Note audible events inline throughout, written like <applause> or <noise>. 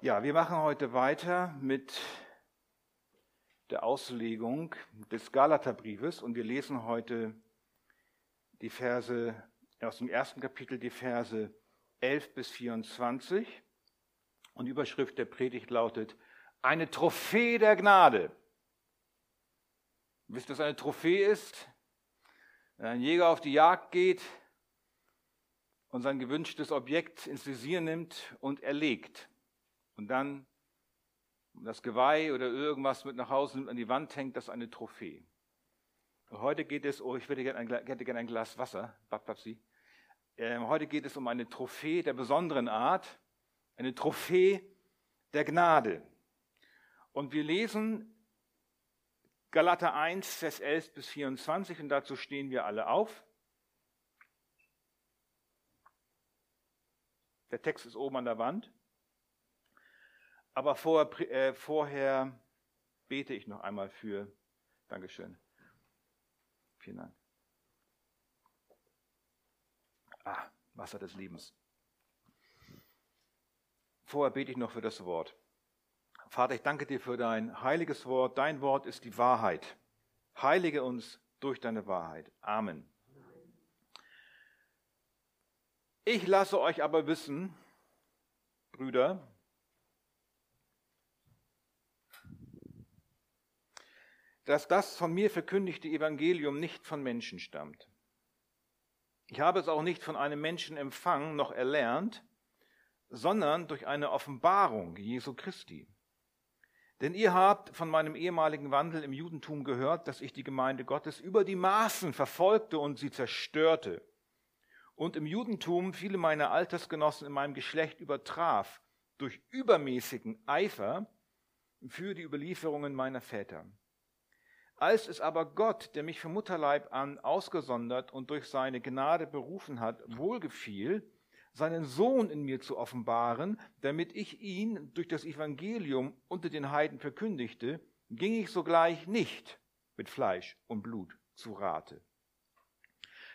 Ja, wir machen heute weiter mit der Auslegung des Galaterbriefes und wir lesen heute die Verse aus dem ersten Kapitel, die Verse 11 bis 24. Und die Überschrift der Predigt lautet, eine Trophäe der Gnade. Wisst ihr, was eine Trophäe ist? Wenn ein Jäger auf die Jagd geht und sein gewünschtes Objekt ins Visier nimmt und erlegt und dann das Geweih oder irgendwas mit nach Hause nimmt, an die Wand hängt, das ist eine Trophäe. Heute geht es, oh, ich würde gerne ein, hätte gerne ein Glas Wasser, Babsi. Ähm, heute geht es um eine Trophäe der besonderen Art, eine Trophäe der Gnade. Und wir lesen Galater 1, Vers 11 bis 24 und dazu stehen wir alle auf. Der Text ist oben an der Wand. Aber vorher, äh, vorher bete ich noch einmal für. Dankeschön. Vielen Dank. Ah, Wasser des Lebens. Vorher bete ich noch für das Wort. Vater, ich danke dir für dein heiliges Wort. Dein Wort ist die Wahrheit. Heilige uns durch deine Wahrheit. Amen. Ich lasse euch aber wissen, Brüder, dass das von mir verkündigte Evangelium nicht von Menschen stammt. Ich habe es auch nicht von einem Menschen empfangen noch erlernt, sondern durch eine Offenbarung Jesu Christi. Denn ihr habt von meinem ehemaligen Wandel im Judentum gehört, dass ich die Gemeinde Gottes über die Maßen verfolgte und sie zerstörte. Und im Judentum viele meiner Altersgenossen in meinem Geschlecht übertraf durch übermäßigen Eifer für die Überlieferungen meiner Väter. Als es aber Gott, der mich vom Mutterleib an ausgesondert und durch seine Gnade berufen hat, wohlgefiel, seinen Sohn in mir zu offenbaren, damit ich ihn durch das Evangelium unter den Heiden verkündigte, ging ich sogleich nicht mit Fleisch und Blut zu Rate.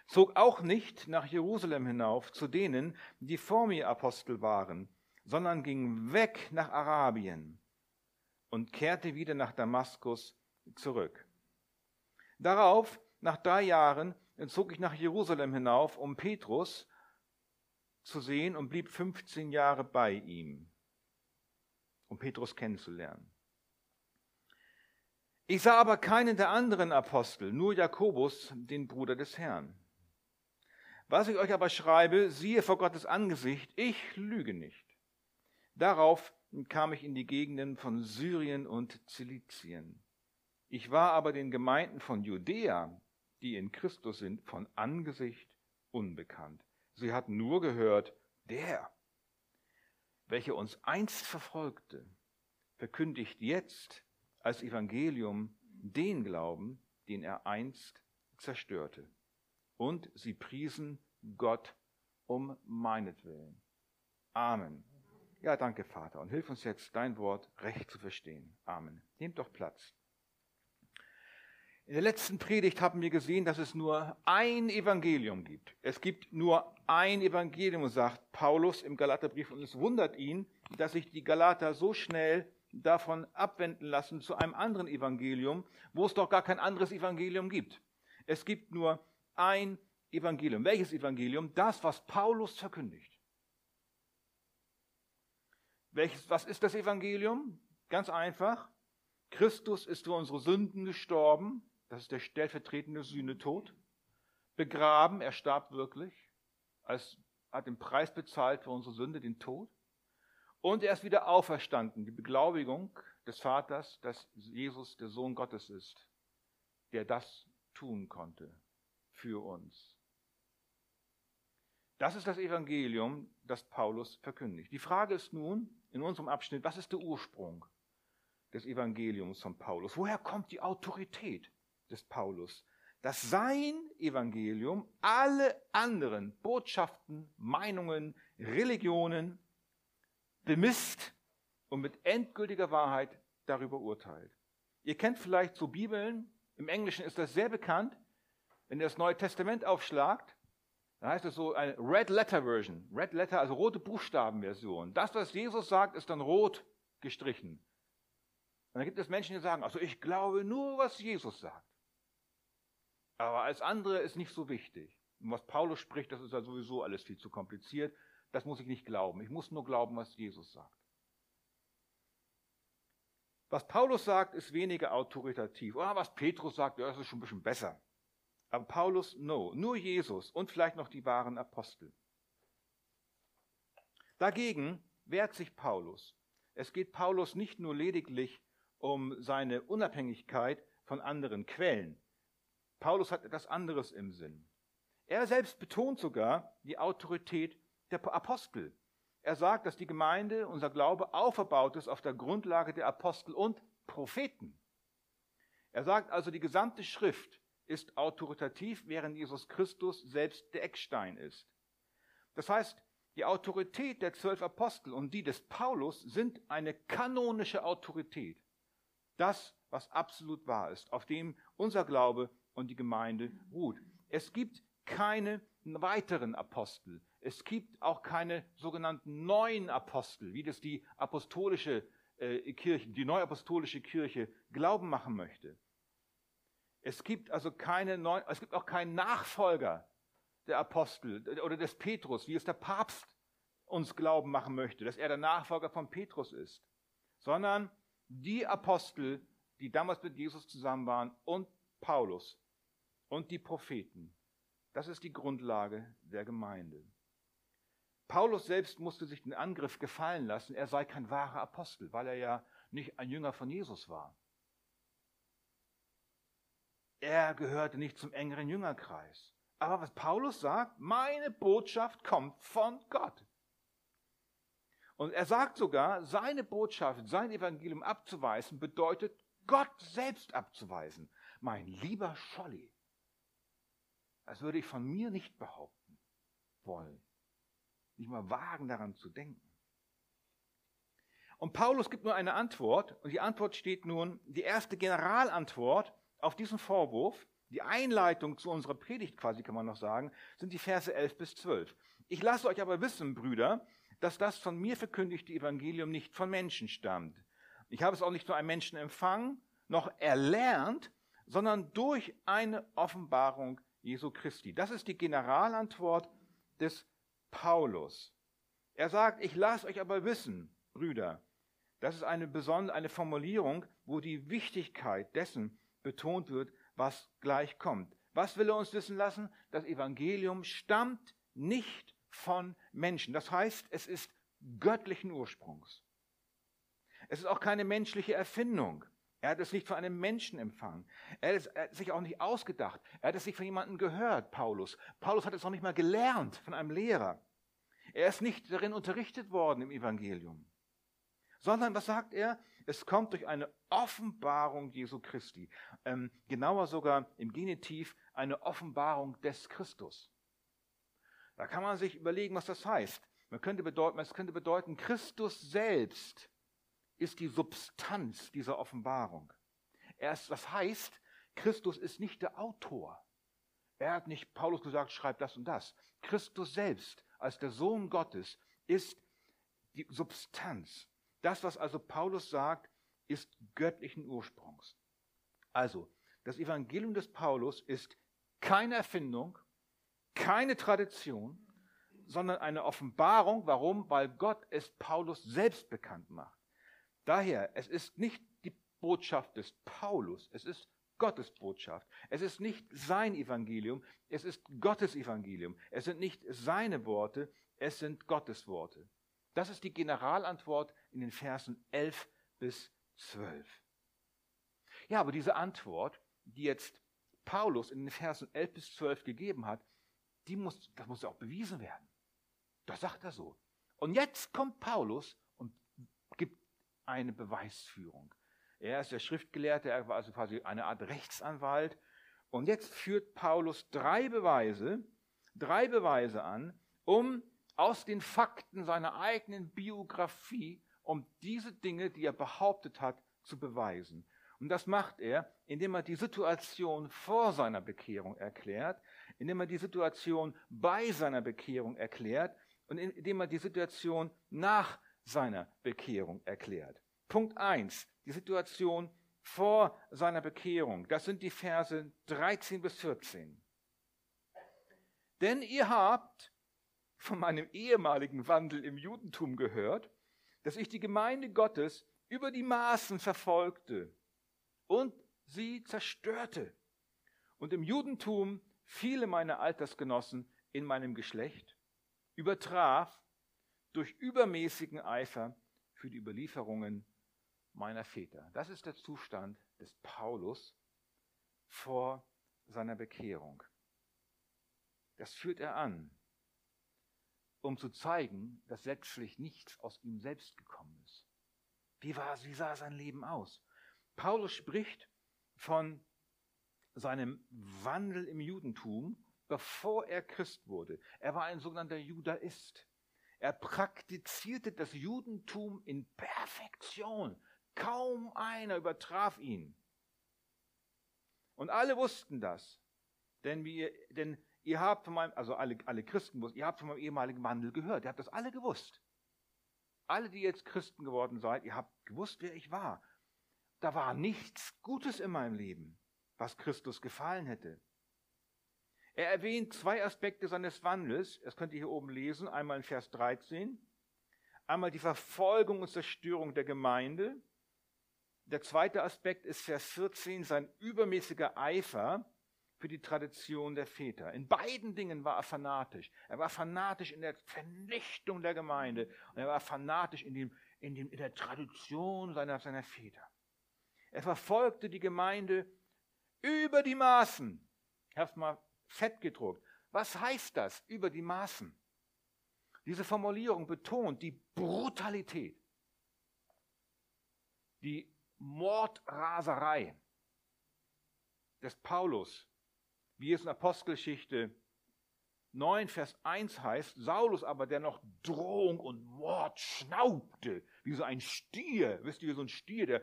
Zog auch nicht nach Jerusalem hinauf zu denen, die vor mir Apostel waren, sondern ging weg nach Arabien und kehrte wieder nach Damaskus zurück. Darauf, nach drei Jahren, zog ich nach Jerusalem hinauf, um Petrus, zu sehen und blieb 15 Jahre bei ihm, um Petrus kennenzulernen. Ich sah aber keinen der anderen Apostel, nur Jakobus, den Bruder des Herrn. Was ich euch aber schreibe, siehe vor Gottes Angesicht, ich lüge nicht. Darauf kam ich in die Gegenden von Syrien und Zilizien. Ich war aber den Gemeinden von Judäa, die in Christus sind, von Angesicht unbekannt. Sie hatten nur gehört, der, welcher uns einst verfolgte, verkündigt jetzt als Evangelium den Glauben, den er einst zerstörte. Und sie priesen Gott um meinetwillen. Amen. Ja, danke, Vater. Und hilf uns jetzt, dein Wort recht zu verstehen. Amen. Nehmt doch Platz. In der letzten Predigt haben wir gesehen, dass es nur ein Evangelium gibt. Es gibt nur ein Evangelium, sagt Paulus im Galaterbrief. Und es wundert ihn, dass sich die Galater so schnell davon abwenden lassen zu einem anderen Evangelium, wo es doch gar kein anderes Evangelium gibt. Es gibt nur ein Evangelium. Welches Evangelium? Das, was Paulus verkündigt. Welches, was ist das Evangelium? Ganz einfach. Christus ist für unsere Sünden gestorben das ist der stellvertretende Sühnetod. Begraben, er starb wirklich, als, hat den Preis bezahlt für unsere Sünde, den Tod. Und er ist wieder auferstanden, die Beglaubigung des Vaters, dass Jesus der Sohn Gottes ist, der das tun konnte für uns. Das ist das Evangelium, das Paulus verkündigt. Die Frage ist nun in unserem Abschnitt, was ist der Ursprung des Evangeliums von Paulus? Woher kommt die Autorität des Paulus, dass sein Evangelium alle anderen Botschaften, Meinungen, Religionen bemisst und mit endgültiger Wahrheit darüber urteilt. Ihr kennt vielleicht so Bibeln, im Englischen ist das sehr bekannt, wenn ihr das Neue Testament aufschlagt, Dann heißt es so eine Red Letter Version. Red Letter, also rote Buchstabenversion. Das, was Jesus sagt, ist dann rot gestrichen. Und dann gibt es Menschen, die sagen, also ich glaube nur, was Jesus sagt. Aber als andere ist nicht so wichtig. Und was Paulus spricht, das ist ja sowieso alles viel zu kompliziert. Das muss ich nicht glauben. Ich muss nur glauben, was Jesus sagt. Was Paulus sagt, ist weniger autoritativ. Oder was Petrus sagt, ja, das ist schon ein bisschen besser. Aber Paulus, no, nur Jesus und vielleicht noch die wahren Apostel. Dagegen wehrt sich Paulus. Es geht Paulus nicht nur lediglich um seine Unabhängigkeit von anderen Quellen. Paulus hat etwas anderes im Sinn. Er selbst betont sogar die Autorität der Apostel. Er sagt, dass die Gemeinde, unser Glaube, aufgebaut ist auf der Grundlage der Apostel und Propheten. Er sagt also, die gesamte Schrift ist autoritativ, während Jesus Christus selbst der Eckstein ist. Das heißt, die Autorität der zwölf Apostel und die des Paulus sind eine kanonische Autorität. Das, was absolut wahr ist, auf dem unser Glaube und die Gemeinde ruht. Es gibt keine weiteren Apostel. Es gibt auch keine sogenannten neuen Apostel, wie das die apostolische äh, Kirche, die neuapostolische Kirche glauben machen möchte. Es gibt also keine neuen, es gibt auch keinen Nachfolger der Apostel oder des Petrus, wie es der Papst uns glauben machen möchte, dass er der Nachfolger von Petrus ist, sondern die Apostel, die damals mit Jesus zusammen waren und Paulus und die Propheten. Das ist die Grundlage der Gemeinde. Paulus selbst musste sich den Angriff gefallen lassen, er sei kein wahrer Apostel, weil er ja nicht ein Jünger von Jesus war. Er gehörte nicht zum engeren Jüngerkreis. Aber was Paulus sagt, meine Botschaft kommt von Gott. Und er sagt sogar, seine Botschaft, sein Evangelium abzuweisen, bedeutet Gott selbst abzuweisen. Mein lieber Scholli, das würde ich von mir nicht behaupten wollen. Nicht mal wagen daran zu denken. Und Paulus gibt nur eine Antwort, und die Antwort steht nun, die erste Generalantwort auf diesen Vorwurf, die Einleitung zu unserer Predigt quasi kann man noch sagen, sind die Verse 11 bis 12. Ich lasse euch aber wissen, Brüder, dass das von mir verkündigte Evangelium nicht von Menschen stammt. Ich habe es auch nicht von einem Menschen empfangen, noch erlernt, sondern durch eine Offenbarung Jesu Christi. Das ist die Generalantwort des Paulus. Er sagt, ich lasse euch aber wissen, Brüder, das ist eine besondere, eine Formulierung, wo die Wichtigkeit dessen betont wird, was gleich kommt. Was will er uns wissen lassen? Das Evangelium stammt nicht von Menschen. Das heißt, es ist göttlichen Ursprungs. Es ist auch keine menschliche Erfindung. Er hat es nicht von einem Menschen empfangen. Er hat es sich auch nicht ausgedacht. Er hat es nicht von jemandem gehört, Paulus. Paulus hat es auch nicht mal gelernt von einem Lehrer. Er ist nicht darin unterrichtet worden im Evangelium. Sondern, was sagt er? Es kommt durch eine Offenbarung Jesu Christi. Ähm, genauer sogar im Genitiv eine Offenbarung des Christus. Da kann man sich überlegen, was das heißt. Man könnte bedeuten, es könnte bedeuten, Christus selbst ist die Substanz dieser Offenbarung. Er ist, was heißt, Christus ist nicht der Autor. Er hat nicht Paulus gesagt, schreib das und das. Christus selbst als der Sohn Gottes ist die Substanz. Das, was also Paulus sagt, ist göttlichen Ursprungs. Also, das Evangelium des Paulus ist keine Erfindung, keine Tradition, sondern eine Offenbarung. Warum? Weil Gott es Paulus selbst bekannt macht. Daher, es ist nicht die Botschaft des Paulus, es ist Gottes Botschaft. Es ist nicht sein Evangelium, es ist Gottes Evangelium. Es sind nicht seine Worte, es sind Gottes Worte. Das ist die Generalantwort in den Versen 11 bis 12. Ja, aber diese Antwort, die jetzt Paulus in den Versen 11 bis 12 gegeben hat, die muss, das muss auch bewiesen werden. Das sagt er so. Und jetzt kommt Paulus eine Beweisführung. Er ist der Schriftgelehrte, er war also quasi eine Art Rechtsanwalt. Und jetzt führt Paulus drei Beweise, drei Beweise an, um aus den Fakten seiner eigenen Biografie, um diese Dinge, die er behauptet hat, zu beweisen. Und das macht er, indem er die Situation vor seiner Bekehrung erklärt. indem er die Situation bei seiner Bekehrung erklärt und indem er die Situation nach seiner Bekehrung erklärt. Punkt 1, die Situation vor seiner Bekehrung. Das sind die Verse 13 bis 14. Denn ihr habt von meinem ehemaligen Wandel im Judentum gehört, dass ich die Gemeinde Gottes über die Maßen verfolgte und sie zerstörte und im Judentum viele meiner Altersgenossen in meinem Geschlecht übertraf durch übermäßigen Eifer für die Überlieferungen meiner Väter. Das ist der Zustand des Paulus vor seiner Bekehrung. Das führt er an, um zu zeigen, dass letztlich nichts aus ihm selbst gekommen ist. Wie, war, wie sah sein Leben aus? Paulus spricht von seinem Wandel im Judentum, bevor er Christ wurde. Er war ein sogenannter Judaist. Er praktizierte das Judentum in Perfektion. Kaum einer übertraf ihn. Und alle wussten das. Denn, wir, denn ihr habt von meinem, also alle, alle Christen wussten, ihr habt von meinem ehemaligen Wandel gehört. Ihr habt das alle gewusst. Alle, die jetzt Christen geworden seid, ihr habt gewusst, wer ich war. Da war nichts Gutes in meinem Leben, was Christus gefallen hätte. Er erwähnt zwei Aspekte seines Wandels. Das könnt ihr hier oben lesen. Einmal in Vers 13. Einmal die Verfolgung und Zerstörung der Gemeinde. Der zweite Aspekt ist Vers 14, sein übermäßiger Eifer für die Tradition der Väter. In beiden Dingen war er fanatisch. Er war fanatisch in der Vernichtung der Gemeinde und er war fanatisch in, dem, in, dem, in der Tradition seiner, seiner Väter. Er verfolgte die Gemeinde über die Maßen. Ich habe es mal fett gedruckt. Was heißt das über die Maßen? Diese Formulierung betont die Brutalität, die Mordraserei des Paulus wie es in Apostelgeschichte 9, Vers 1 heißt, Saulus aber, der noch Drohung und Mord schnaubte, wie so ein Stier, wisst ihr, wie so ein Stier, der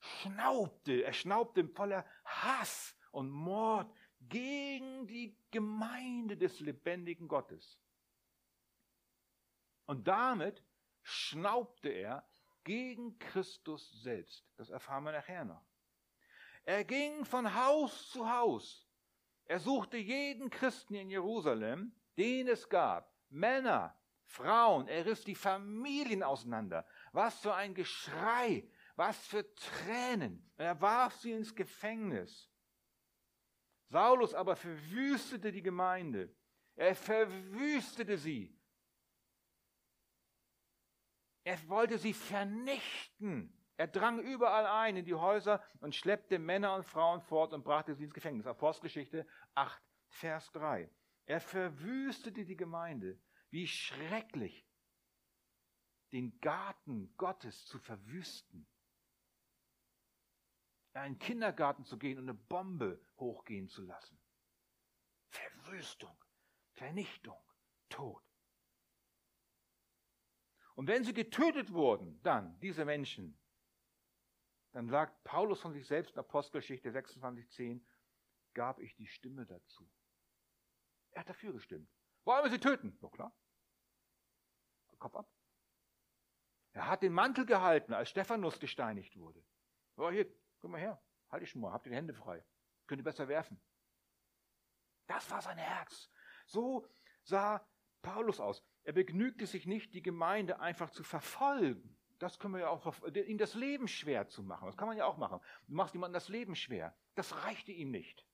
schnaubte, er schnaubte voller Hass und Mord gegen die Gemeinde des lebendigen Gottes. Und damit schnaubte er gegen Christus selbst. Das erfahren wir nachher noch. Er ging von Haus zu Haus. Er suchte jeden Christen in Jerusalem, den es gab, Männer, Frauen, er riss die Familien auseinander. Was für ein Geschrei, was für Tränen. Er warf sie ins Gefängnis. Saulus aber verwüstete die Gemeinde. Er verwüstete sie. Er wollte sie vernichten. Er drang überall ein in die Häuser und schleppte Männer und Frauen fort und brachte sie ins Gefängnis. Apostelgeschichte 8, Vers 3. Er verwüstete die Gemeinde. Wie schrecklich, den Garten Gottes zu verwüsten. In einen Kindergarten zu gehen und eine Bombe hochgehen zu lassen. Verwüstung, Vernichtung, Tod. Und wenn sie getötet wurden, dann, diese Menschen, dann sagt Paulus von sich selbst in Apostelgeschichte 26,10, gab ich die Stimme dazu. Er hat dafür gestimmt. Wollen wir sie töten? Ja klar. Kopf ab. Er hat den Mantel gehalten, als Stephanus gesteinigt wurde. Oh, hier, komm mal her, halt dich schon mal, habt ihr die Hände frei. Könnt ihr besser werfen. Das war sein Herz. So sah Paulus aus. Er begnügte sich nicht, die Gemeinde einfach zu verfolgen. Das können wir ja auch, ihm das Leben schwer zu machen. Das kann man ja auch machen. Du machst jemandem das Leben schwer. Das reichte ihm nicht.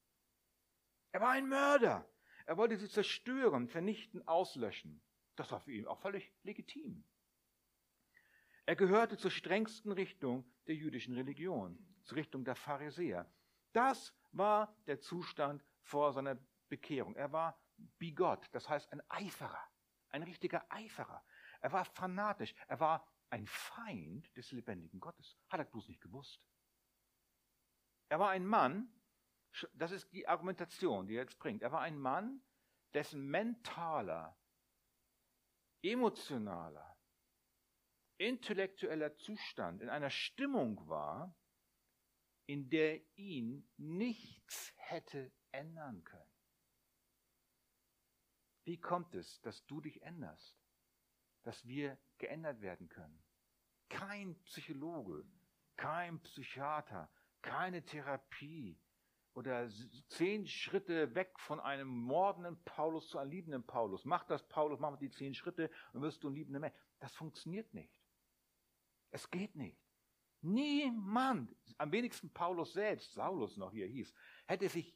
Er war ein Mörder. Er wollte sie zerstören, vernichten, auslöschen. Das war für ihn auch völlig legitim. Er gehörte zur strengsten Richtung der jüdischen Religion, zur Richtung der Pharisäer. Das war der Zustand vor seiner Bekehrung. Er war bigot, das heißt ein Eiferer, ein richtiger Eiferer. Er war fanatisch, er war ein Feind des lebendigen Gottes. Hat er bloß nicht gewusst. Er war ein Mann, das ist die Argumentation, die er jetzt bringt. Er war ein Mann, dessen mentaler, emotionaler, intellektueller Zustand in einer Stimmung war, in der ihn nichts hätte ändern können. Wie kommt es, dass du dich änderst? Dass wir geändert werden können? Kein Psychologe, kein Psychiater, keine Therapie oder zehn Schritte weg von einem mordenden Paulus zu einem liebenden Paulus. Mach das, Paulus, mach die zehn Schritte und wirst du ein liebender Mensch. Das funktioniert nicht. Es geht nicht. Niemand, am wenigsten Paulus selbst, Saulus noch hier hieß, hätte sich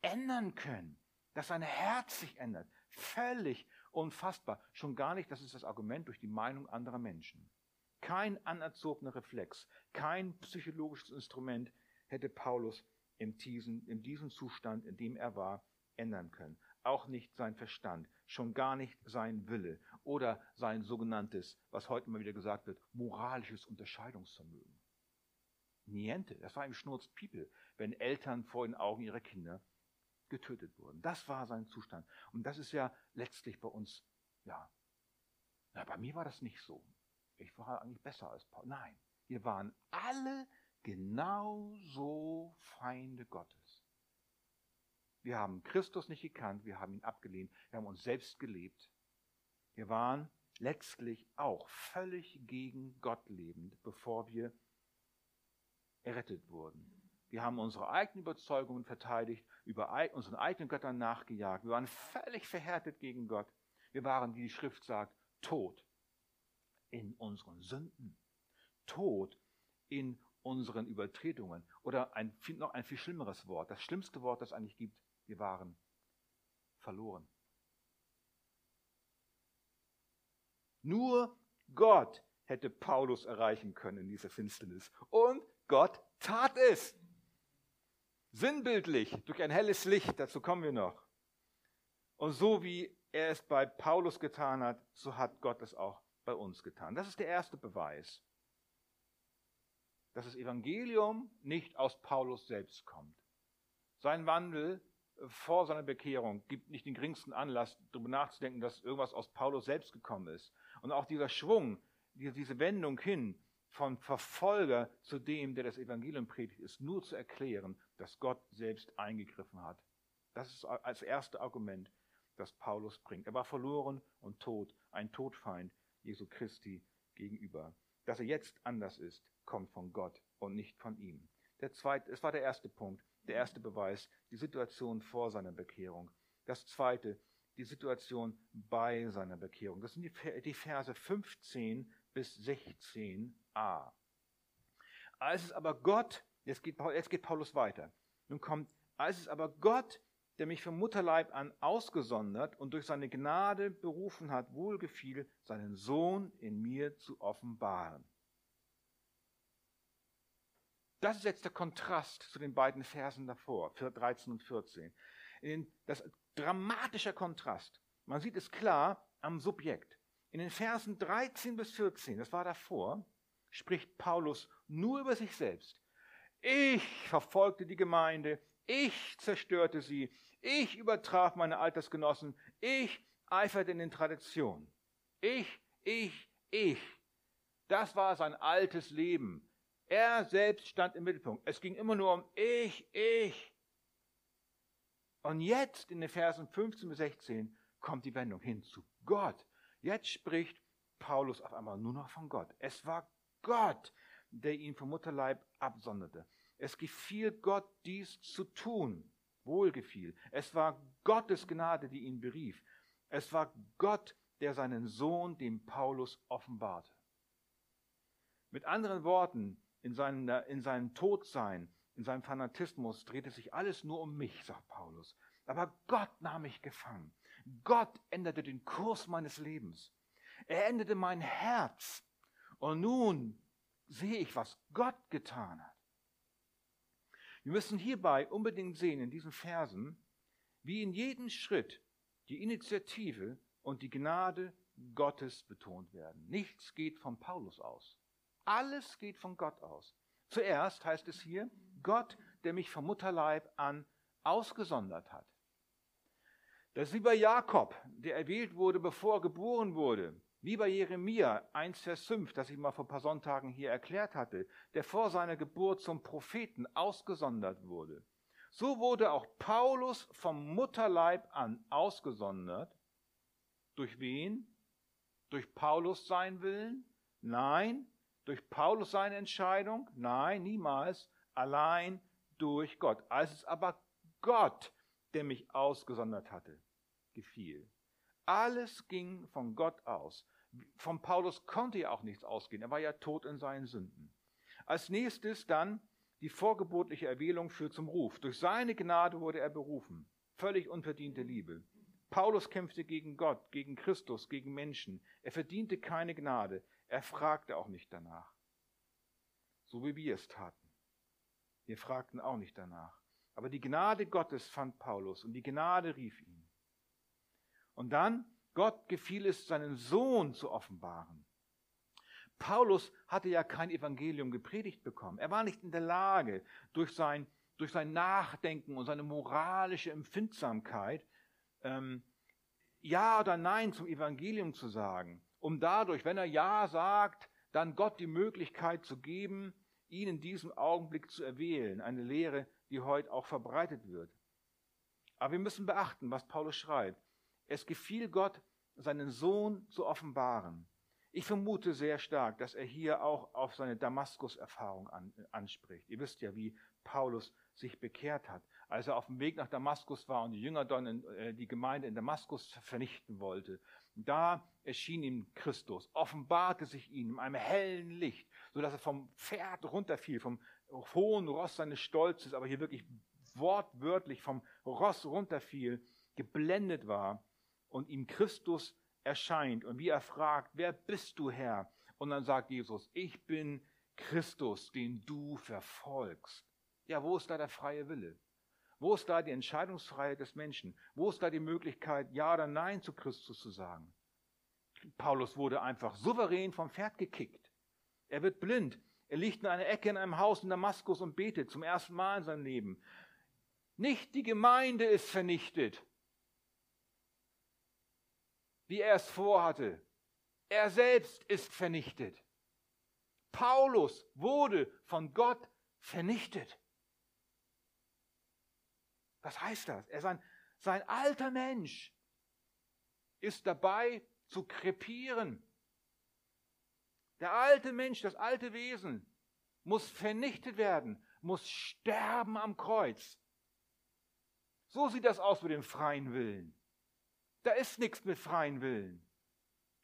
ändern können, dass sein Herz sich ändert. Völlig unfassbar. Schon gar nicht, das ist das Argument durch die Meinung anderer Menschen. Kein anerzogener Reflex, kein psychologisches Instrument hätte Paulus in diesem, in diesem Zustand, in dem er war, ändern können. Auch nicht sein Verstand, schon gar nicht sein Wille oder sein sogenanntes, was heute immer wieder gesagt wird, moralisches Unterscheidungsvermögen. Niente, das war ihm Schnurz People, wenn Eltern vor den Augen ihrer Kinder getötet wurden. Das war sein Zustand. Und das ist ja letztlich bei uns, ja, na, bei mir war das nicht so. Ich war eigentlich besser als Paul. Nein, wir waren alle genauso Feinde Gottes. Wir haben Christus nicht gekannt, wir haben ihn abgelehnt, wir haben uns selbst gelebt. Wir waren letztlich auch völlig gegen Gott lebend, bevor wir errettet wurden. Wir haben unsere eigenen Überzeugungen verteidigt, über unseren eigenen Göttern nachgejagt. Wir waren völlig verhärtet gegen Gott. Wir waren, wie die Schrift sagt, tot in unseren Sünden, tot in unseren Übertretungen. Oder ein, noch ein viel schlimmeres Wort, das schlimmste Wort, das es eigentlich gibt, wir waren verloren. Nur Gott hätte Paulus erreichen können in dieser Finsternis. Und Gott tat es. Sinnbildlich, durch ein helles Licht, dazu kommen wir noch. Und so wie er es bei Paulus getan hat, so hat Gott es auch bei uns getan. Das ist der erste Beweis, dass das Evangelium nicht aus Paulus selbst kommt. Sein Wandel vor seiner Bekehrung gibt nicht den geringsten Anlass, darüber nachzudenken, dass irgendwas aus Paulus selbst gekommen ist. Und auch dieser Schwung, diese Wendung hin von Verfolger zu dem, der das Evangelium predigt, ist nur zu erklären, dass Gott selbst eingegriffen hat. Das ist als erstes Argument, das Paulus bringt. Er war verloren und tot, ein Todfeind Jesu Christi gegenüber. Dass er jetzt anders ist, kommt von Gott und nicht von ihm. Der zweite, es war der erste Punkt, der erste Beweis, die Situation vor seiner Bekehrung. Das zweite, die Situation bei seiner Bekehrung. Das sind die, Verse 15 bis 16a. Als es aber Gott, jetzt geht, jetzt geht Paulus weiter, nun kommt, als es aber Gott, der mich vom Mutterleib an ausgesondert und durch seine Gnade berufen hat, wohlgefiel, seinen Sohn in mir zu offenbaren. Das ist jetzt der Kontrast zu den beiden Versen davor, 13 und 14. Das dramatischer Kontrast. Man sieht es klar am Subjekt. In den Versen 13 bis 14, das war davor, spricht Paulus nur über sich selbst. Ich verfolgte die Gemeinde, ich zerstörte sie, ich übertraf meine Altersgenossen, ich eiferte in den Traditionen. Ich, ich, ich. Das war sein altes Leben. Er selbst stand im Mittelpunkt. Es ging immer nur um ich, ich. Und jetzt in den Versen 15 bis 16 kommt die Wendung hin zu Gott. Jetzt spricht Paulus auf einmal nur noch von Gott. Es war Gott, der ihn vom Mutterleib absonderte. Es gefiel Gott, dies zu tun. Wohlgefiel. Es war Gottes Gnade, die ihn berief. Es war Gott, der seinen Sohn dem Paulus offenbarte. Mit anderen Worten, in, seinem, in seinem Todsein, in seinem Fanatismus drehte sich alles nur um mich, sagt Paulus. Aber Gott nahm mich gefangen. Gott änderte den Kurs meines Lebens. Er änderte mein Herz. Und nun sehe ich, was Gott getan hat. Wir müssen hierbei unbedingt sehen, in diesen Versen, wie in jedem Schritt die Initiative und die Gnade Gottes betont werden. Nichts geht von Paulus aus. Alles geht von Gott aus. Zuerst heißt es hier, Gott, der mich vom Mutterleib an ausgesondert hat. Das ist wie bei Jakob, der erwählt wurde, bevor er geboren wurde. Wie bei Jeremia 1, Vers 5, das ich mal vor ein paar Sonntagen hier erklärt hatte, der vor seiner Geburt zum Propheten ausgesondert wurde. So wurde auch Paulus vom Mutterleib an ausgesondert. Durch wen? Durch Paulus sein Willen? Nein. Durch Paulus seine Entscheidung? Nein, niemals. Allein durch Gott. Als es aber Gott, der mich ausgesondert hatte, gefiel. Alles ging von Gott aus. Von Paulus konnte ja auch nichts ausgehen. Er war ja tot in seinen Sünden. Als nächstes dann die vorgeburtliche Erwählung führt zum Ruf. Durch seine Gnade wurde er berufen. Völlig unverdiente Liebe. Paulus kämpfte gegen Gott, gegen Christus, gegen Menschen. Er verdiente keine Gnade. Er fragte auch nicht danach. So wie wir es taten. Wir fragten auch nicht danach. Aber die Gnade Gottes fand Paulus und die Gnade rief ihn. Und dann, Gott gefiel es, seinen Sohn zu offenbaren. Paulus hatte ja kein Evangelium gepredigt bekommen. Er war nicht in der Lage, durch sein, durch sein Nachdenken und seine moralische Empfindsamkeit ähm, Ja oder Nein zum Evangelium zu sagen, um dadurch, wenn er Ja sagt, dann Gott die Möglichkeit zu geben, ihn in diesem Augenblick zu erwählen. Eine Lehre, die heute auch verbreitet wird. Aber wir müssen beachten, was Paulus schreibt. Es gefiel Gott, seinen Sohn zu offenbaren. Ich vermute sehr stark, dass er hier auch auf seine Damaskus-Erfahrung an, anspricht. Ihr wisst ja, wie Paulus sich bekehrt hat. Als er auf dem Weg nach Damaskus war und die Jünger dann in, äh, die Gemeinde in Damaskus vernichten wollte, da erschien ihm Christus, offenbarte sich ihm in einem hellen Licht, sodass er vom Pferd runterfiel, vom hohen Ross seines Stolzes, aber hier wirklich wortwörtlich vom Ross runterfiel, geblendet war und ihm Christus erscheint und wie er fragt, wer bist du Herr? Und dann sagt Jesus, ich bin Christus, den du verfolgst. Ja, wo ist da der freie Wille? Wo ist da die Entscheidungsfreiheit des Menschen? Wo ist da die Möglichkeit, Ja oder Nein zu Christus zu sagen? Paulus wurde einfach souverän vom Pferd gekickt. Er wird blind. Er liegt in einer Ecke in einem Haus in Damaskus und betet zum ersten Mal in seinem Leben. Nicht die Gemeinde ist vernichtet wie er es vorhatte. Er selbst ist vernichtet. Paulus wurde von Gott vernichtet. Was heißt das? Er sein, sein alter Mensch ist dabei zu krepieren. Der alte Mensch, das alte Wesen muss vernichtet werden, muss sterben am Kreuz. So sieht das aus mit dem freien Willen. Da ist nichts mit freien Willen.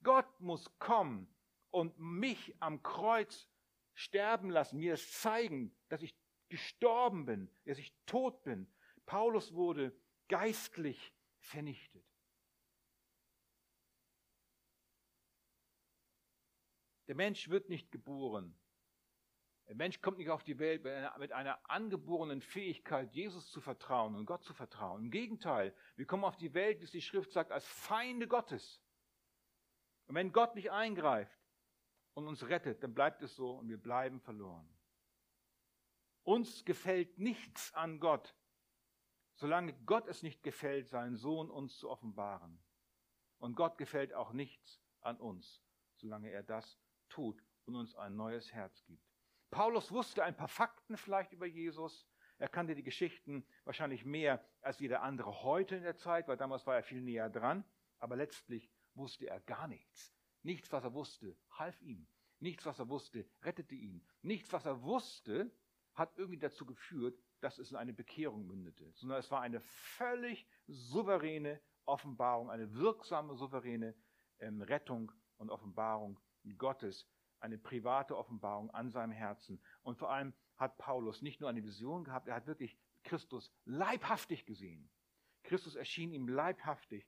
Gott muss kommen und mich am Kreuz sterben lassen, mir es zeigen, dass ich gestorben bin, dass ich tot bin. Paulus wurde geistlich vernichtet. Der Mensch wird nicht geboren der Mensch kommt nicht auf die Welt mit einer angeborenen Fähigkeit, Jesus zu vertrauen und Gott zu vertrauen. Im Gegenteil, wir kommen auf die Welt, wie es die Schrift sagt, als Feinde Gottes. Und wenn Gott nicht eingreift und uns rettet, dann bleibt es so und wir bleiben verloren. Uns gefällt nichts an Gott, solange Gott es nicht gefällt, seinen Sohn uns zu offenbaren. Und Gott gefällt auch nichts an uns, solange er das tut und uns ein neues Herz gibt. Paulus wusste ein paar Fakten vielleicht über Jesus. Er kannte die Geschichten wahrscheinlich mehr als jeder andere heute in der Zeit, weil damals war er viel näher dran. Aber letztlich wusste er gar nichts. Nichts, was er wusste, half ihm. Nichts, was er wusste, rettete ihn. Nichts, was er wusste, hat irgendwie dazu geführt, dass es in eine Bekehrung mündete, sondern es war eine völlig souveräne Offenbarung, eine wirksame, souveräne ähm, Rettung und Offenbarung Gottes, eine private Offenbarung an seinem Herzen. Und vor allem hat Paulus nicht nur eine Vision gehabt, er hat wirklich Christus leibhaftig gesehen. Christus erschien ihm leibhaftig.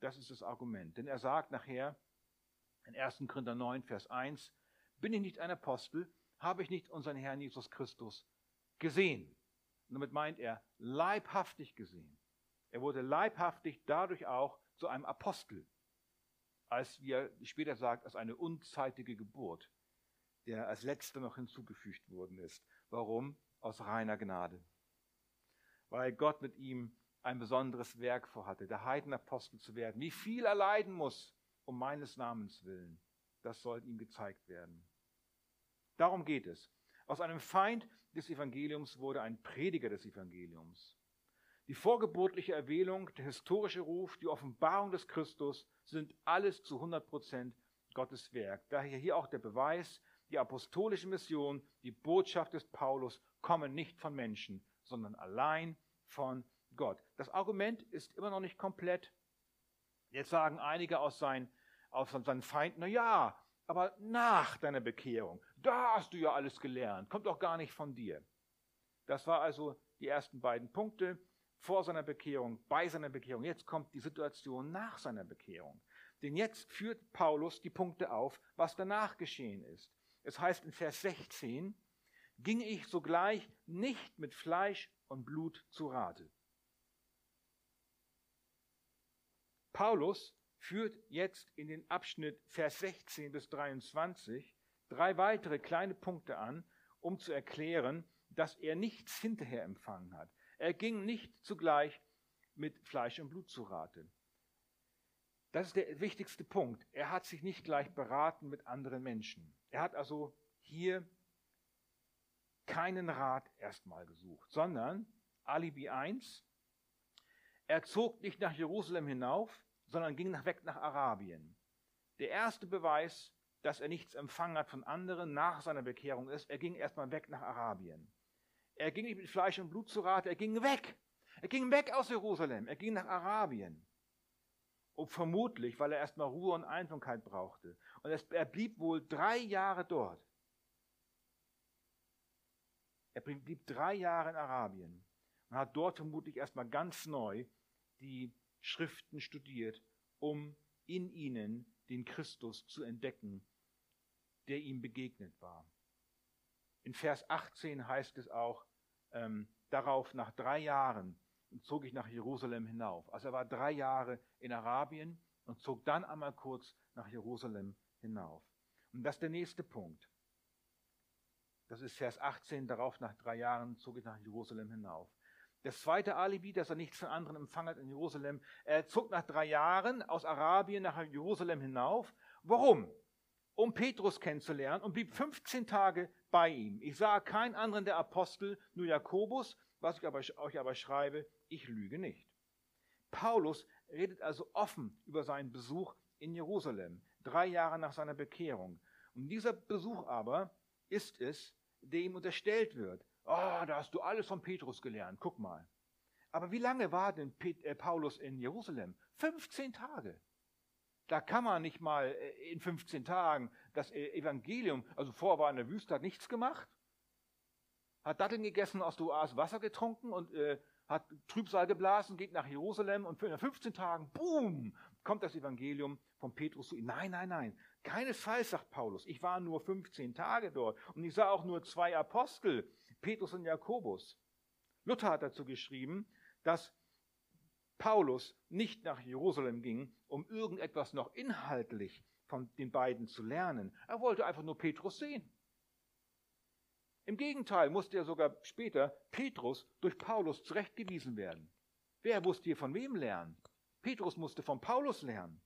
Das ist das Argument. Denn er sagt nachher in 1. Korinther 9, Vers 1, bin ich nicht ein Apostel, habe ich nicht unseren Herrn Jesus Christus gesehen. Und damit meint er leibhaftig gesehen. Er wurde leibhaftig dadurch auch zu einem Apostel, als, wie er später sagt, als eine unzeitige Geburt der als letzter noch hinzugefügt worden ist. Warum? Aus reiner Gnade. Weil Gott mit ihm ein besonderes Werk vorhatte, der Heidenapostel zu werden. Wie viel er leiden muss, um meines Namens willen. Das soll ihm gezeigt werden. Darum geht es. Aus einem Feind des Evangeliums wurde ein Prediger des Evangeliums. Die vorgeburtliche Erwählung, der historische Ruf, die Offenbarung des Christus sind alles zu 100 Prozent Gottes Werk. Daher hier auch der Beweis, die apostolische Mission, die Botschaft des Paulus kommen nicht von Menschen, sondern allein von Gott. Das Argument ist immer noch nicht komplett. Jetzt sagen einige aus seinen, aus seinen Feinden, na ja, aber nach deiner Bekehrung, da hast du ja alles gelernt, kommt doch gar nicht von dir. Das war also die ersten beiden Punkte vor seiner Bekehrung, bei seiner Bekehrung. Jetzt kommt die Situation nach seiner Bekehrung. Denn jetzt führt Paulus die Punkte auf, was danach geschehen ist. Es heißt in Vers 16, ging ich sogleich nicht mit Fleisch und Blut zu Rate. Paulus führt jetzt in den Abschnitt Vers 16 bis 23 drei weitere kleine Punkte an, um zu erklären, dass er nichts hinterher empfangen hat. Er ging nicht zugleich mit Fleisch und Blut zu Rate. Das ist der wichtigste Punkt. Er hat sich nicht gleich beraten mit anderen Menschen. Er hat also hier keinen Rat erstmal gesucht, sondern Alibi 1, er zog nicht nach Jerusalem hinauf, sondern ging nach, weg nach Arabien. Der erste Beweis, dass er nichts empfangen hat von anderen nach seiner Bekehrung ist, er ging erstmal weg nach Arabien. Er ging nicht mit Fleisch und Blut zu Rate, er ging weg. Er ging weg aus Jerusalem, er ging nach Arabien. Und vermutlich, weil er erstmal Ruhe und Einsamkeit brauchte. Und er blieb wohl drei Jahre dort. Er blieb drei Jahre in Arabien und hat dort vermutlich erstmal ganz neu die Schriften studiert, um in ihnen den Christus zu entdecken, der ihm begegnet war. In Vers 18 heißt es auch, ähm, darauf nach drei Jahren zog ich nach Jerusalem hinauf. Also er war drei Jahre in Arabien und zog dann einmal kurz nach Jerusalem hinauf. Und das ist der nächste Punkt. Das ist Vers 18, darauf nach drei Jahren zog ich nach Jerusalem hinauf. Das zweite Alibi, dass er nichts von anderen empfangen hat in Jerusalem. Er zog nach drei Jahren aus Arabien nach Jerusalem hinauf. Warum? Um Petrus kennenzulernen und blieb 15 Tage bei ihm. Ich sah keinen anderen der Apostel, nur Jakobus, was ich aber, euch aber schreibe, ich lüge nicht. Paulus redet also offen über seinen Besuch in Jerusalem, drei Jahre nach seiner Bekehrung. Und dieser Besuch aber ist es, der ihm unterstellt wird, Oh, da hast du alles von Petrus gelernt, guck mal. Aber wie lange war denn äh, Paulus in Jerusalem? 15 Tage. Da kann man nicht mal äh, in 15 Tagen das äh, Evangelium, also vorher war in der Wüste, hat nichts gemacht, hat Datteln gegessen, aus der Oase Wasser getrunken und äh, hat Trübsal geblasen, geht nach Jerusalem und in 15 Tagen, boom, kommt das Evangelium von Petrus zu ihm. Nein, nein, nein. Keinesfalls, sagt Paulus. Ich war nur 15 Tage dort und ich sah auch nur zwei Apostel. Petrus und Jakobus. Luther hat dazu geschrieben, dass Paulus nicht nach Jerusalem ging, um irgendetwas noch inhaltlich von den beiden zu lernen. Er wollte einfach nur Petrus sehen. Im Gegenteil musste ja sogar später Petrus durch Paulus zurechtgewiesen werden. Wer musste hier von wem lernen? Petrus musste von Paulus lernen.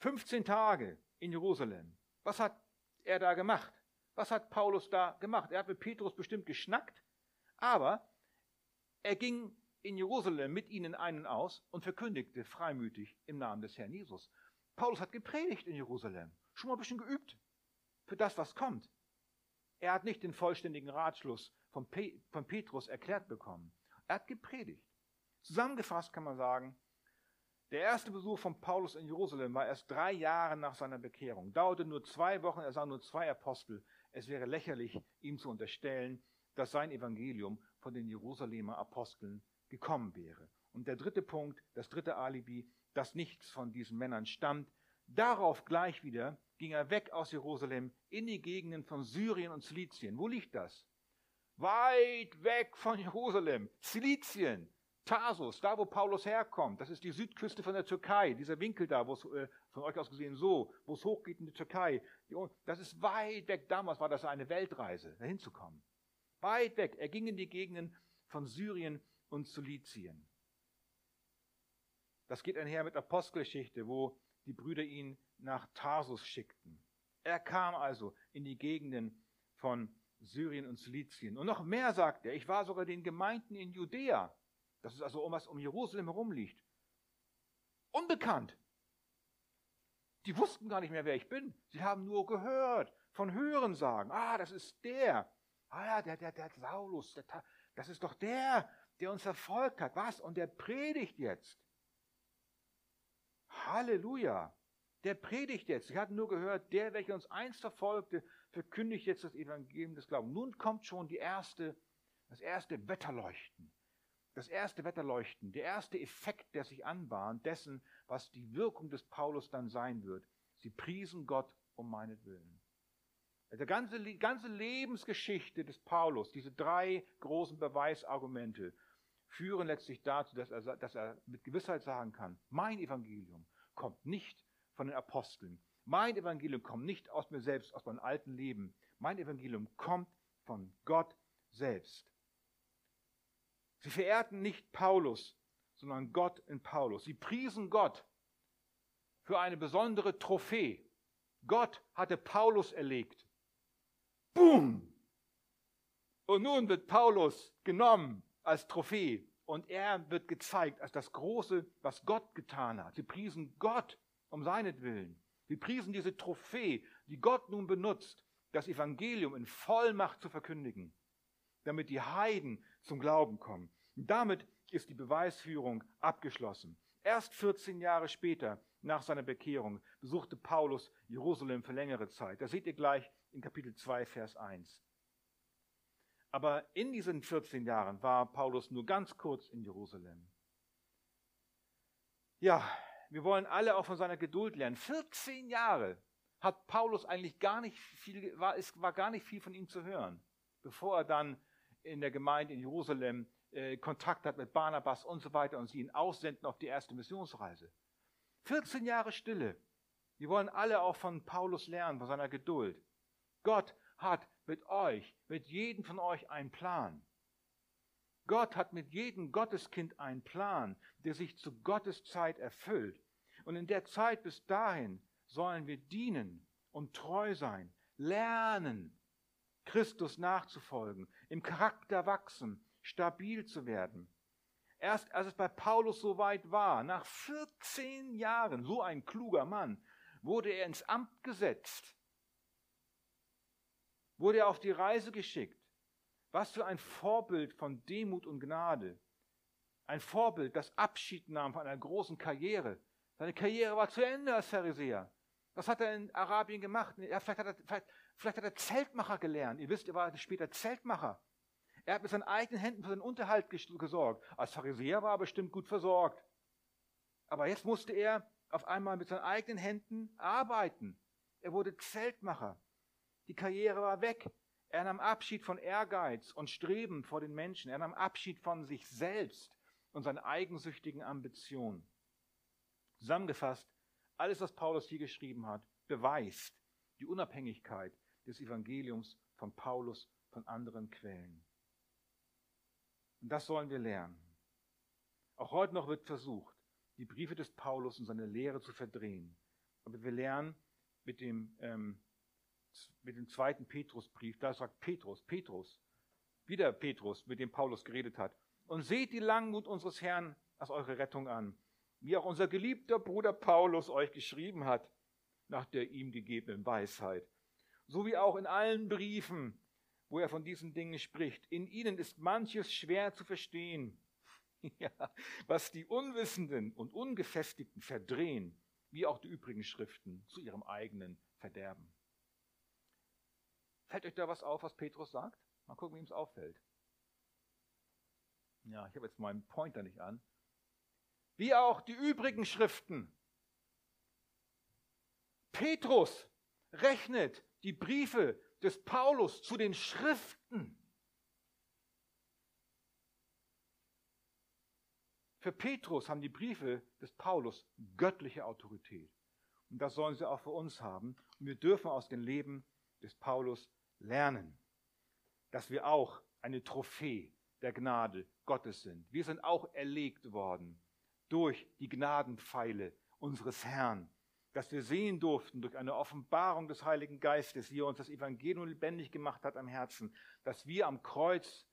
15 Tage in Jerusalem. Was hat er da gemacht? Was hat Paulus da gemacht? Er hat mit Petrus bestimmt geschnackt, aber er ging in Jerusalem mit ihnen einen aus und verkündigte freimütig im Namen des Herrn Jesus. Paulus hat gepredigt in Jerusalem, schon mal ein bisschen geübt für das, was kommt. Er hat nicht den vollständigen Ratschluss von, Pe von Petrus erklärt bekommen. Er hat gepredigt. Zusammengefasst kann man sagen, der erste Besuch von Paulus in Jerusalem war erst drei Jahre nach seiner Bekehrung, dauerte nur zwei Wochen, er sah nur zwei Apostel. Es wäre lächerlich, ihm zu unterstellen, dass sein Evangelium von den Jerusalemer Aposteln gekommen wäre. Und der dritte Punkt, das dritte Alibi, dass nichts von diesen Männern stammt, darauf gleich wieder ging er weg aus Jerusalem in die Gegenden von Syrien und Zilizien. Wo liegt das? Weit weg von Jerusalem. Zilizien. Tarsus, da wo Paulus herkommt, das ist die Südküste von der Türkei, dieser Winkel da, wo es äh, von euch aus gesehen so, wo es hochgeht in die Türkei. Das ist weit weg. Damals war das eine Weltreise, dahin zu kommen. Weit weg. Er ging in die Gegenden von Syrien und Zilizien. Das geht einher mit Apostelgeschichte, wo die Brüder ihn nach Tarsus schickten. Er kam also in die Gegenden von Syrien und Silizien. Und noch mehr sagt er, ich war sogar den Gemeinden in Judäa, das ist also um was um Jerusalem herum liegt, unbekannt. Die wussten gar nicht mehr, wer ich bin. Sie haben nur gehört, von Hören sagen, ah, das ist der. Ah ja, der, der, der Saulus, der, das ist doch der, der uns verfolgt hat. Was? Und der predigt jetzt. Halleluja. Der predigt jetzt. Sie hatten nur gehört, der, welcher uns einst verfolgte, verkündigt jetzt das Evangelium des Glaubens. Nun kommt schon die erste, das erste Wetterleuchten. Das erste Wetterleuchten, der erste Effekt, der sich anbahnt, dessen, was die Wirkung des Paulus dann sein wird. Sie priesen Gott um meinetwillen. Die ganze, ganze Lebensgeschichte des Paulus, diese drei großen Beweisargumente, führen letztlich dazu, dass er, dass er mit Gewissheit sagen kann, mein Evangelium kommt nicht von den Aposteln. Mein Evangelium kommt nicht aus mir selbst, aus meinem alten Leben. Mein Evangelium kommt von Gott selbst. Sie verehrten nicht Paulus, sondern Gott in Paulus. Sie priesen Gott für eine besondere Trophäe. Gott hatte Paulus erlegt. Boom! Und nun wird Paulus genommen als Trophäe und er wird gezeigt als das Große, was Gott getan hat. Sie priesen Gott um seinetwillen. Sie priesen diese Trophäe, die Gott nun benutzt, das Evangelium in Vollmacht zu verkündigen, damit die Heiden zum Glauben kommen. Und damit ist die Beweisführung abgeschlossen. Erst 14 Jahre später, nach seiner Bekehrung, besuchte Paulus Jerusalem für längere Zeit. Das seht ihr gleich in Kapitel 2, Vers 1. Aber in diesen 14 Jahren war Paulus nur ganz kurz in Jerusalem. Ja, wir wollen alle auch von seiner Geduld lernen. 14 Jahre hat Paulus eigentlich gar nicht viel, war, es war gar nicht viel von ihm zu hören, bevor er dann in der Gemeinde in Jerusalem äh, Kontakt hat mit Barnabas und so weiter und sie ihn aussenden auf die erste Missionsreise. 14 Jahre Stille. Wir wollen alle auch von Paulus lernen, von seiner Geduld. Gott hat mit euch, mit jedem von euch einen Plan. Gott hat mit jedem Gotteskind einen Plan, der sich zu Gottes Zeit erfüllt. Und in der Zeit bis dahin sollen wir dienen und treu sein, lernen, Christus nachzufolgen, im Charakter wachsen, stabil zu werden. Erst als es bei Paulus so weit war, nach 14 Jahren, so ein kluger Mann, wurde er ins Amt gesetzt wurde er auf die Reise geschickt. Was für ein Vorbild von Demut und Gnade. Ein Vorbild, das Abschied nahm von einer großen Karriere. Seine Karriere war zu Ende als Pharisäer. Was hat er in Arabien gemacht? Ja, vielleicht, hat er, vielleicht, vielleicht hat er Zeltmacher gelernt. Ihr wisst, er war später Zeltmacher. Er hat mit seinen eigenen Händen für seinen Unterhalt gesorgt. Als Pharisäer war er bestimmt gut versorgt. Aber jetzt musste er auf einmal mit seinen eigenen Händen arbeiten. Er wurde Zeltmacher. Die Karriere war weg. Er nahm Abschied von Ehrgeiz und Streben vor den Menschen. Er nahm Abschied von sich selbst und seinen eigensüchtigen Ambitionen. Zusammengefasst, alles, was Paulus hier geschrieben hat, beweist die Unabhängigkeit des Evangeliums von Paulus von anderen Quellen. Und das sollen wir lernen. Auch heute noch wird versucht, die Briefe des Paulus und seine Lehre zu verdrehen. Aber wir lernen mit dem ähm, mit dem zweiten Petrusbrief, da sagt Petrus, Petrus, wieder Petrus, mit dem Paulus geredet hat, und seht die Langmut unseres Herrn als eure Rettung an, wie auch unser geliebter Bruder Paulus euch geschrieben hat, nach der ihm gegebenen Weisheit, so wie auch in allen Briefen, wo er von diesen Dingen spricht. In ihnen ist manches schwer zu verstehen, <laughs> ja, was die Unwissenden und Ungefestigten verdrehen, wie auch die übrigen Schriften zu ihrem eigenen Verderben. Fällt euch da was auf, was Petrus sagt? Mal gucken, wie ihm es auffällt. Ja, ich habe jetzt meinen Pointer nicht an. Wie auch die übrigen Schriften. Petrus rechnet die Briefe des Paulus zu den Schriften. Für Petrus haben die Briefe des Paulus göttliche Autorität. Und das sollen sie auch für uns haben. Und wir dürfen aus dem Leben des Paulus lernen, dass wir auch eine Trophäe der Gnade Gottes sind. Wir sind auch erlegt worden durch die Gnadenpfeile unseres Herrn, dass wir sehen durften durch eine Offenbarung des Heiligen Geistes, wie er uns das Evangelium lebendig gemacht hat am Herzen, dass wir am Kreuz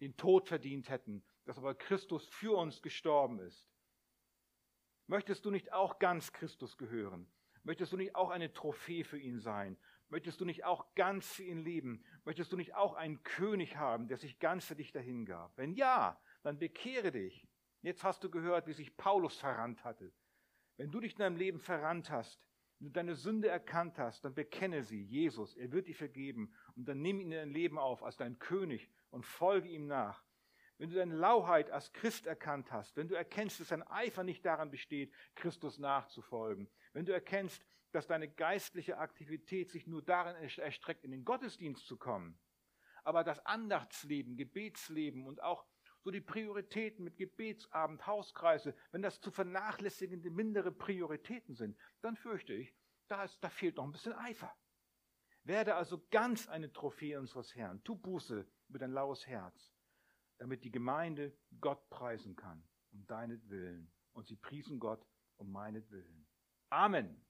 den Tod verdient hätten, dass aber Christus für uns gestorben ist. Möchtest du nicht auch ganz Christus gehören? Möchtest du nicht auch eine Trophäe für ihn sein? Möchtest du nicht auch ganz für ihn leben? Möchtest du nicht auch einen König haben, der sich ganz für dich dahingab? Wenn ja, dann bekehre dich. Jetzt hast du gehört, wie sich Paulus verrannt hatte. Wenn du dich in deinem Leben verrannt hast, wenn du deine Sünde erkannt hast, dann bekenne sie, Jesus, er wird dir vergeben und dann nimm ihn in dein Leben auf als dein König und folge ihm nach. Wenn du deine Lauheit als Christ erkannt hast, wenn du erkennst, dass dein Eifer nicht daran besteht, Christus nachzufolgen, wenn du erkennst, dass deine geistliche Aktivität sich nur darin erstreckt, in den Gottesdienst zu kommen, aber das Andachtsleben, Gebetsleben und auch so die Prioritäten mit Gebetsabend, Hauskreise, wenn das zu vernachlässigende mindere Prioritäten sind, dann fürchte ich, da, ist, da fehlt noch ein bisschen Eifer. Werde also ganz eine Trophäe unseres Herrn. Tu Buße über dein laues Herz, damit die Gemeinde Gott preisen kann, um deinetwillen. Und sie priesen Gott um meinetwillen. Amen.